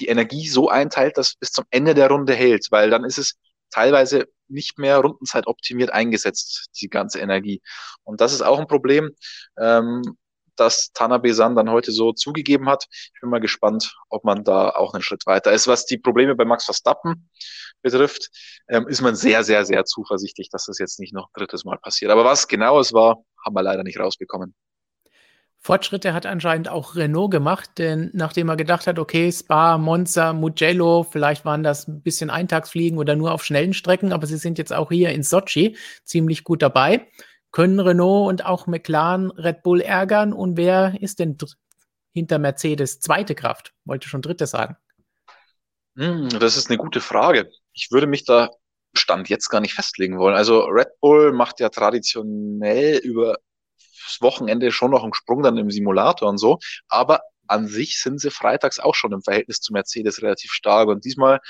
die Energie so einteilt, dass bis zum Ende der Runde hält, weil dann ist es teilweise nicht mehr Rundenzeit optimiert eingesetzt, die ganze Energie. Und das ist auch ein Problem, ähm, das Tanabe-san dann heute so zugegeben hat. Ich bin mal gespannt, ob man da auch einen Schritt weiter ist. Was die Probleme bei Max Verstappen betrifft, ähm, ist man sehr, sehr, sehr zuversichtlich, dass das jetzt nicht noch ein drittes Mal passiert. Aber was genau es war, haben wir leider nicht rausbekommen. Fortschritte hat anscheinend auch Renault gemacht, denn nachdem er gedacht hat, okay, Spa, Monza, Mugello, vielleicht waren das ein bisschen Eintagsfliegen oder nur auf schnellen Strecken, aber sie sind jetzt auch hier in Sochi ziemlich gut dabei. Können Renault und auch McLaren Red Bull ärgern? Und wer ist denn hinter Mercedes zweite Kraft? Wollte schon dritte sagen. Hm, das ist eine gute Frage. Ich würde mich da Stand jetzt gar nicht festlegen wollen. Also Red Bull macht ja traditionell über das Wochenende schon noch einen Sprung dann im Simulator und so, aber an sich sind sie freitags auch schon im Verhältnis zu Mercedes relativ stark. Und diesmal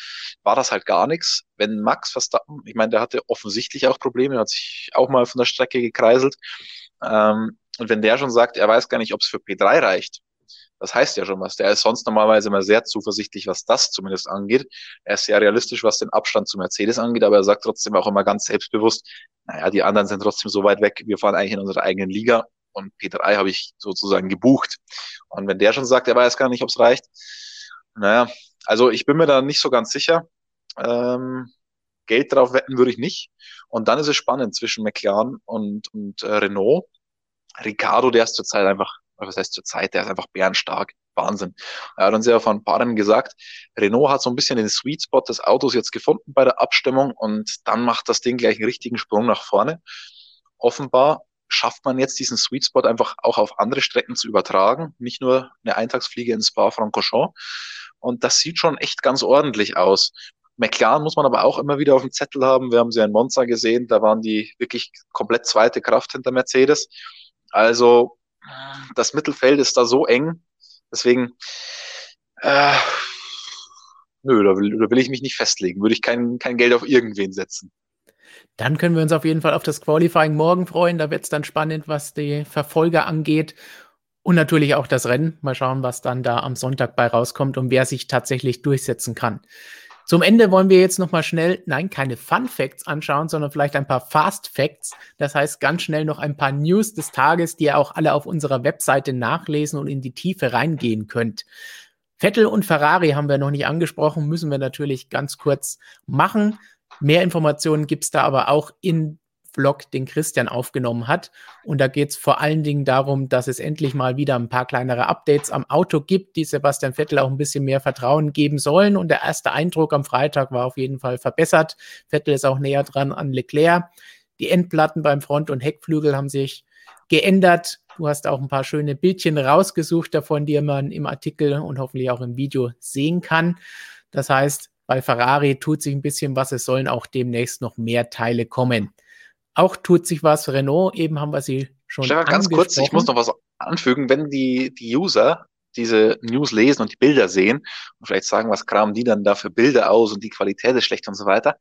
war das halt gar nichts. Wenn Max Verstappen, ich meine, der hatte offensichtlich auch Probleme, hat sich auch mal von der Strecke gekreiselt. Ähm, und wenn der schon sagt, er weiß gar nicht, ob es für P3 reicht, das heißt ja schon was. Der ist sonst normalerweise immer sehr zuversichtlich, was das zumindest angeht. Er ist sehr realistisch, was den Abstand zu Mercedes angeht, aber er sagt trotzdem auch immer ganz selbstbewusst, naja, die anderen sind trotzdem so weit weg, wir fahren eigentlich in unserer eigenen Liga und P3 habe ich sozusagen gebucht. Und wenn der schon sagt, er weiß gar nicht, ob es reicht, naja, also ich bin mir da nicht so ganz sicher. Ähm, Geld drauf wetten würde ich nicht. Und dann ist es spannend zwischen McLaren und, und äh, Renault. Ricardo, der ist zurzeit einfach was heißt zur Zeit, der ist einfach bärenstark. Wahnsinn. Er hat uns ja von ein paar gesagt, Renault hat so ein bisschen den Sweet Spot des Autos jetzt gefunden bei der Abstimmung und dann macht das Ding gleich einen richtigen Sprung nach vorne. Offenbar schafft man jetzt diesen Sweet Spot einfach auch auf andere Strecken zu übertragen, nicht nur eine Eintagsfliege in Spa-Francorchamps. Und das sieht schon echt ganz ordentlich aus. McLaren muss man aber auch immer wieder auf dem Zettel haben. Wir haben sie in Monza gesehen, da waren die wirklich komplett zweite Kraft hinter Mercedes. Also das Mittelfeld ist da so eng. Deswegen, äh, nö, da will, da will ich mich nicht festlegen. Würde ich kein, kein Geld auf irgendwen setzen. Dann können wir uns auf jeden Fall auf das Qualifying morgen freuen. Da wird es dann spannend, was die Verfolger angeht. Und natürlich auch das Rennen. Mal schauen, was dann da am Sonntag bei rauskommt und wer sich tatsächlich durchsetzen kann. Zum Ende wollen wir jetzt noch mal schnell, nein, keine Fun Facts anschauen, sondern vielleicht ein paar Fast Facts. Das heißt, ganz schnell noch ein paar News des Tages, die ihr auch alle auf unserer Webseite nachlesen und in die Tiefe reingehen könnt. Vettel und Ferrari haben wir noch nicht angesprochen, müssen wir natürlich ganz kurz machen. Mehr Informationen gibt es da aber auch in Vlog, den Christian aufgenommen hat. Und da geht es vor allen Dingen darum, dass es endlich mal wieder ein paar kleinere Updates am Auto gibt, die Sebastian Vettel auch ein bisschen mehr Vertrauen geben sollen. Und der erste Eindruck am Freitag war auf jeden Fall verbessert. Vettel ist auch näher dran an Leclerc. Die Endplatten beim Front- und Heckflügel haben sich geändert. Du hast auch ein paar schöne Bildchen rausgesucht davon, die man im Artikel und hoffentlich auch im Video sehen kann. Das heißt, bei Ferrari tut sich ein bisschen was. Es sollen auch demnächst noch mehr Teile kommen. Auch tut sich was. Renault, eben haben wir sie schon. Stefan, ganz kurz, ich muss noch was anfügen. Wenn die, die User diese News lesen und die Bilder sehen und vielleicht sagen, was kramen die dann da für Bilder aus und die Qualität ist schlecht und so weiter,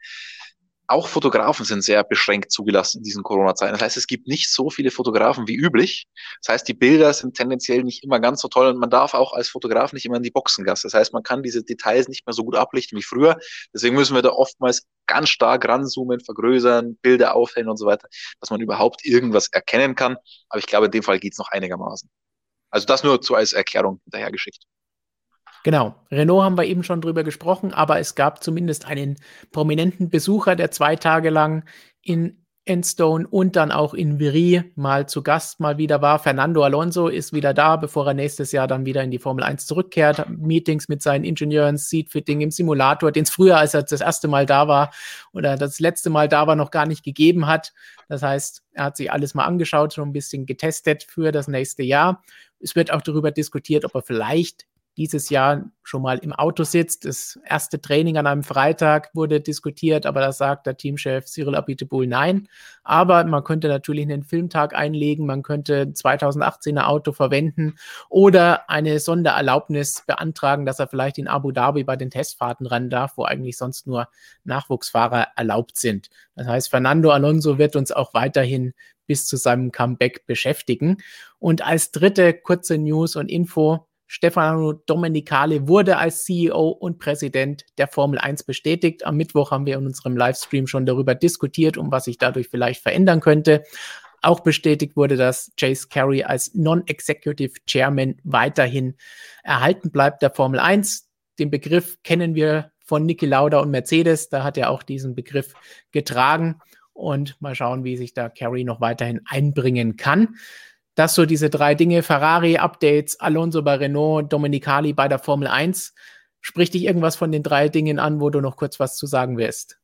auch Fotografen sind sehr beschränkt zugelassen in diesen Corona-Zeiten. Das heißt, es gibt nicht so viele Fotografen wie üblich. Das heißt, die Bilder sind tendenziell nicht immer ganz so toll und man darf auch als Fotograf nicht immer in die Boxengasse. Das heißt, man kann diese Details nicht mehr so gut ablichten wie früher. Deswegen müssen wir da oftmals ganz stark ranzoomen, vergrößern, Bilder aufhellen und so weiter, dass man überhaupt irgendwas erkennen kann. Aber ich glaube, in dem Fall geht's noch einigermaßen. Also das nur so als Erklärung hinterhergeschickt. Genau. Renault haben wir eben schon drüber gesprochen, aber es gab zumindest einen prominenten Besucher, der zwei Tage lang in Enstone und dann auch in Viry mal zu Gast mal wieder war. Fernando Alonso ist wieder da, bevor er nächstes Jahr dann wieder in die Formel 1 zurückkehrt. Meetings mit seinen Ingenieuren, Seatfitting im Simulator, den es früher, als er das erste Mal da war oder das letzte Mal da war, noch gar nicht gegeben hat. Das heißt, er hat sich alles mal angeschaut, schon ein bisschen getestet für das nächste Jahr. Es wird auch darüber diskutiert, ob er vielleicht dieses Jahr schon mal im Auto sitzt. Das erste Training an einem Freitag wurde diskutiert, aber da sagt der Teamchef Cyril Abiteboul nein. Aber man könnte natürlich einen Filmtag einlegen, man könnte 2018er Auto verwenden oder eine Sondererlaubnis beantragen, dass er vielleicht in Abu Dhabi bei den Testfahrten ran darf, wo eigentlich sonst nur Nachwuchsfahrer erlaubt sind. Das heißt, Fernando Alonso wird uns auch weiterhin bis zu seinem Comeback beschäftigen. Und als dritte kurze News und Info, Stefano Domenicali wurde als CEO und Präsident der Formel 1 bestätigt. Am Mittwoch haben wir in unserem Livestream schon darüber diskutiert, um was sich dadurch vielleicht verändern könnte. Auch bestätigt wurde, dass Chase Carey als Non-Executive Chairman weiterhin erhalten bleibt der Formel 1. Den Begriff kennen wir von Niki Lauda und Mercedes. Da hat er auch diesen Begriff getragen. Und mal schauen, wie sich da Carey noch weiterhin einbringen kann. Das so diese drei Dinge, Ferrari-Updates, Alonso bei Renault, Dominicali bei der Formel 1. Spricht dich irgendwas von den drei Dingen an, wo du noch kurz was zu sagen wirst?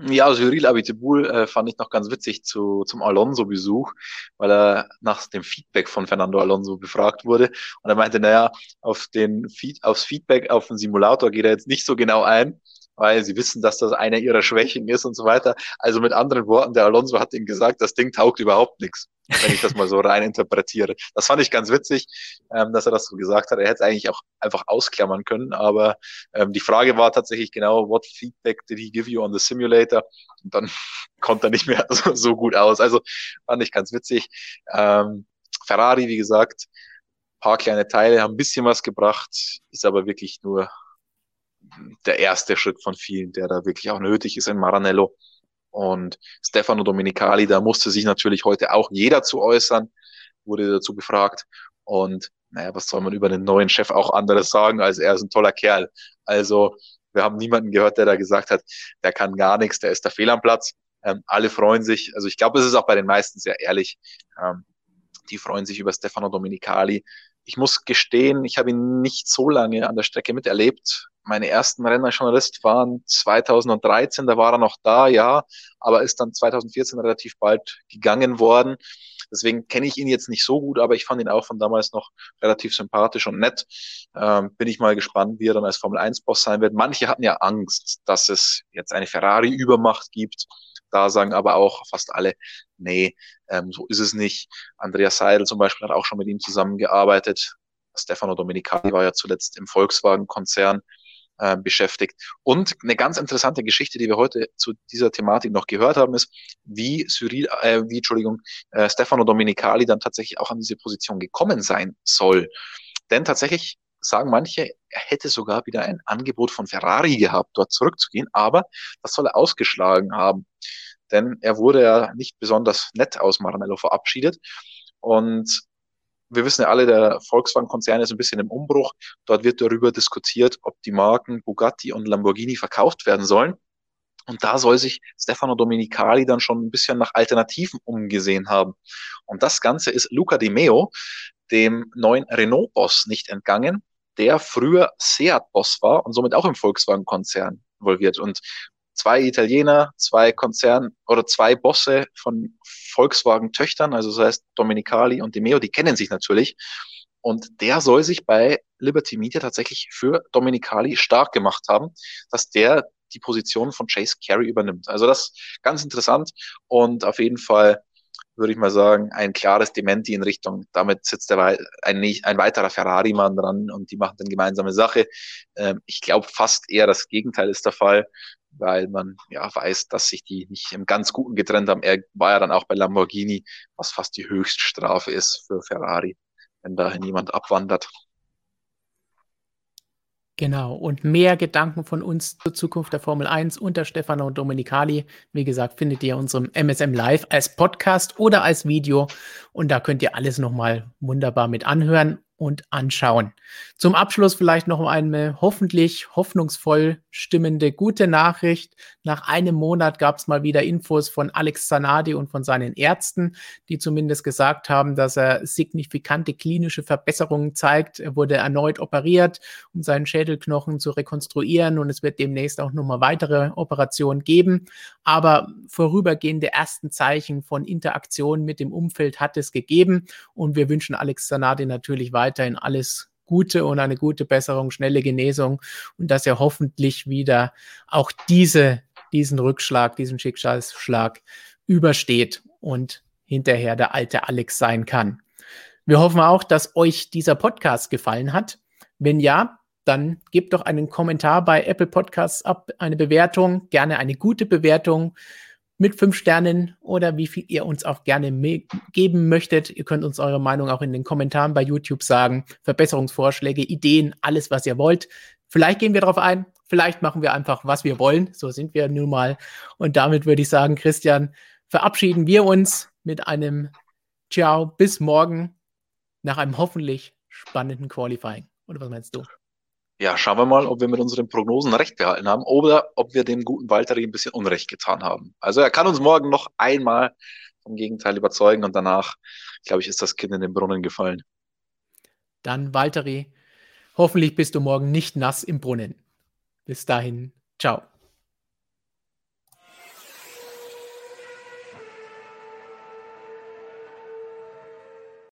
Ja, also Cyril Abiteboul äh, fand ich noch ganz witzig zu, zum Alonso-Besuch, weil er nach dem Feedback von Fernando Alonso befragt wurde. Und er meinte, naja, auf den Feed, aufs Feedback auf den Simulator geht er jetzt nicht so genau ein, weil sie wissen, dass das eine ihrer Schwächen ist und so weiter. Also mit anderen Worten, der Alonso hat ihm gesagt, das Ding taugt überhaupt nichts, wenn ich das mal so rein interpretiere. Das fand ich ganz witzig, ähm, dass er das so gesagt hat. Er hätte es eigentlich auch einfach ausklammern können, aber ähm, die Frage war tatsächlich genau, what feedback did he give you on the simulator? Und dann konnte er nicht mehr so, so gut aus. Also fand ich ganz witzig. Ähm, Ferrari, wie gesagt, paar kleine Teile haben ein bisschen was gebracht, ist aber wirklich nur der erste Schritt von vielen, der da wirklich auch nötig ist in Maranello. Und Stefano Domenicali, da musste sich natürlich heute auch jeder zu äußern, wurde dazu befragt. Und naja, was soll man über den neuen Chef auch anderes sagen, als er ist ein toller Kerl. Also wir haben niemanden gehört, der da gesagt hat, der kann gar nichts, der ist da fehl am Platz. Ähm, alle freuen sich. Also ich glaube, es ist auch bei den meisten sehr ehrlich. Ähm, die freuen sich über Stefano Domenicali. Ich muss gestehen, ich habe ihn nicht so lange an der Strecke miterlebt meine ersten Rennen als Journalist waren 2013, da war er noch da, ja, aber ist dann 2014 relativ bald gegangen worden. Deswegen kenne ich ihn jetzt nicht so gut, aber ich fand ihn auch von damals noch relativ sympathisch und nett. Ähm, bin ich mal gespannt, wie er dann als Formel 1-Boss sein wird. Manche hatten ja Angst, dass es jetzt eine Ferrari-Übermacht gibt. Da sagen aber auch fast alle, nee, ähm, so ist es nicht. Andreas Seidel zum Beispiel hat auch schon mit ihm zusammengearbeitet. Stefano Domenicali war ja zuletzt im Volkswagen-Konzern äh, beschäftigt. Und eine ganz interessante Geschichte, die wir heute zu dieser Thematik noch gehört haben, ist, wie Cyril, äh, wie, Entschuldigung, äh, Stefano Domenicali dann tatsächlich auch an diese Position gekommen sein soll. Denn tatsächlich sagen manche, er hätte sogar wieder ein Angebot von Ferrari gehabt, dort zurückzugehen, aber das soll er ausgeschlagen haben. Denn er wurde ja nicht besonders nett aus Maranello verabschiedet. Und wir wissen ja alle, der Volkswagen-Konzern ist ein bisschen im Umbruch. Dort wird darüber diskutiert, ob die Marken Bugatti und Lamborghini verkauft werden sollen. Und da soll sich Stefano Domenicali dann schon ein bisschen nach Alternativen umgesehen haben. Und das Ganze ist Luca Di Meo, dem neuen Renault-Boss, nicht entgangen, der früher Seat-Boss war und somit auch im Volkswagen-Konzern involviert. Und zwei Italiener, zwei Konzern oder zwei Bosse von Volkswagen-Töchtern, also das heißt Domenicali und Di Meo, die kennen sich natürlich. Und der soll sich bei Liberty Media tatsächlich für Domenicali stark gemacht haben, dass der die Position von Chase Carey übernimmt. Also das ganz interessant und auf jeden Fall würde ich mal sagen, ein klares Dementi in Richtung, damit sitzt der, ein, ein weiterer Ferrari-Mann dran und die machen dann gemeinsame Sache. Ähm, ich glaube fast eher das Gegenteil ist der Fall weil man ja weiß, dass sich die nicht im ganz Guten getrennt haben. Er war ja dann auch bei Lamborghini, was fast die Höchststrafe ist für Ferrari, wenn dahin jemand abwandert. Genau, und mehr Gedanken von uns zur Zukunft der Formel 1 unter Stefano Domenicali. Wie gesagt, findet ihr unserem MSM Live als Podcast oder als Video. Und da könnt ihr alles nochmal wunderbar mit anhören und anschauen. Zum Abschluss vielleicht noch eine hoffentlich hoffnungsvoll stimmende gute Nachricht. Nach einem Monat gab es mal wieder Infos von Alex Zanardi und von seinen Ärzten, die zumindest gesagt haben, dass er signifikante klinische Verbesserungen zeigt. Er wurde erneut operiert, um seinen Schädelknochen zu rekonstruieren und es wird demnächst auch nochmal weitere Operationen geben. Aber vorübergehende ersten Zeichen von Interaktion mit dem Umfeld hat es gegeben und wir wünschen Alex Zanardi natürlich weiter weiterhin alles Gute und eine gute Besserung, schnelle Genesung und dass er hoffentlich wieder auch diese, diesen Rückschlag, diesen Schicksalsschlag übersteht und hinterher der alte Alex sein kann. Wir hoffen auch, dass euch dieser Podcast gefallen hat. Wenn ja, dann gebt doch einen Kommentar bei Apple Podcasts ab, eine Bewertung, gerne eine gute Bewertung mit fünf Sternen oder wie viel ihr uns auch gerne geben möchtet. Ihr könnt uns eure Meinung auch in den Kommentaren bei YouTube sagen. Verbesserungsvorschläge, Ideen, alles, was ihr wollt. Vielleicht gehen wir darauf ein, vielleicht machen wir einfach, was wir wollen. So sind wir nun mal. Und damit würde ich sagen, Christian, verabschieden wir uns mit einem Ciao, bis morgen nach einem hoffentlich spannenden Qualifying. Oder was meinst du? Ja, schauen wir mal, ob wir mit unseren Prognosen recht behalten haben oder ob wir dem guten Walteri ein bisschen Unrecht getan haben. Also er kann uns morgen noch einmal vom Gegenteil überzeugen und danach, glaube ich, ist das Kind in den Brunnen gefallen. Dann, Walteri, hoffentlich bist du morgen nicht nass im Brunnen. Bis dahin, ciao.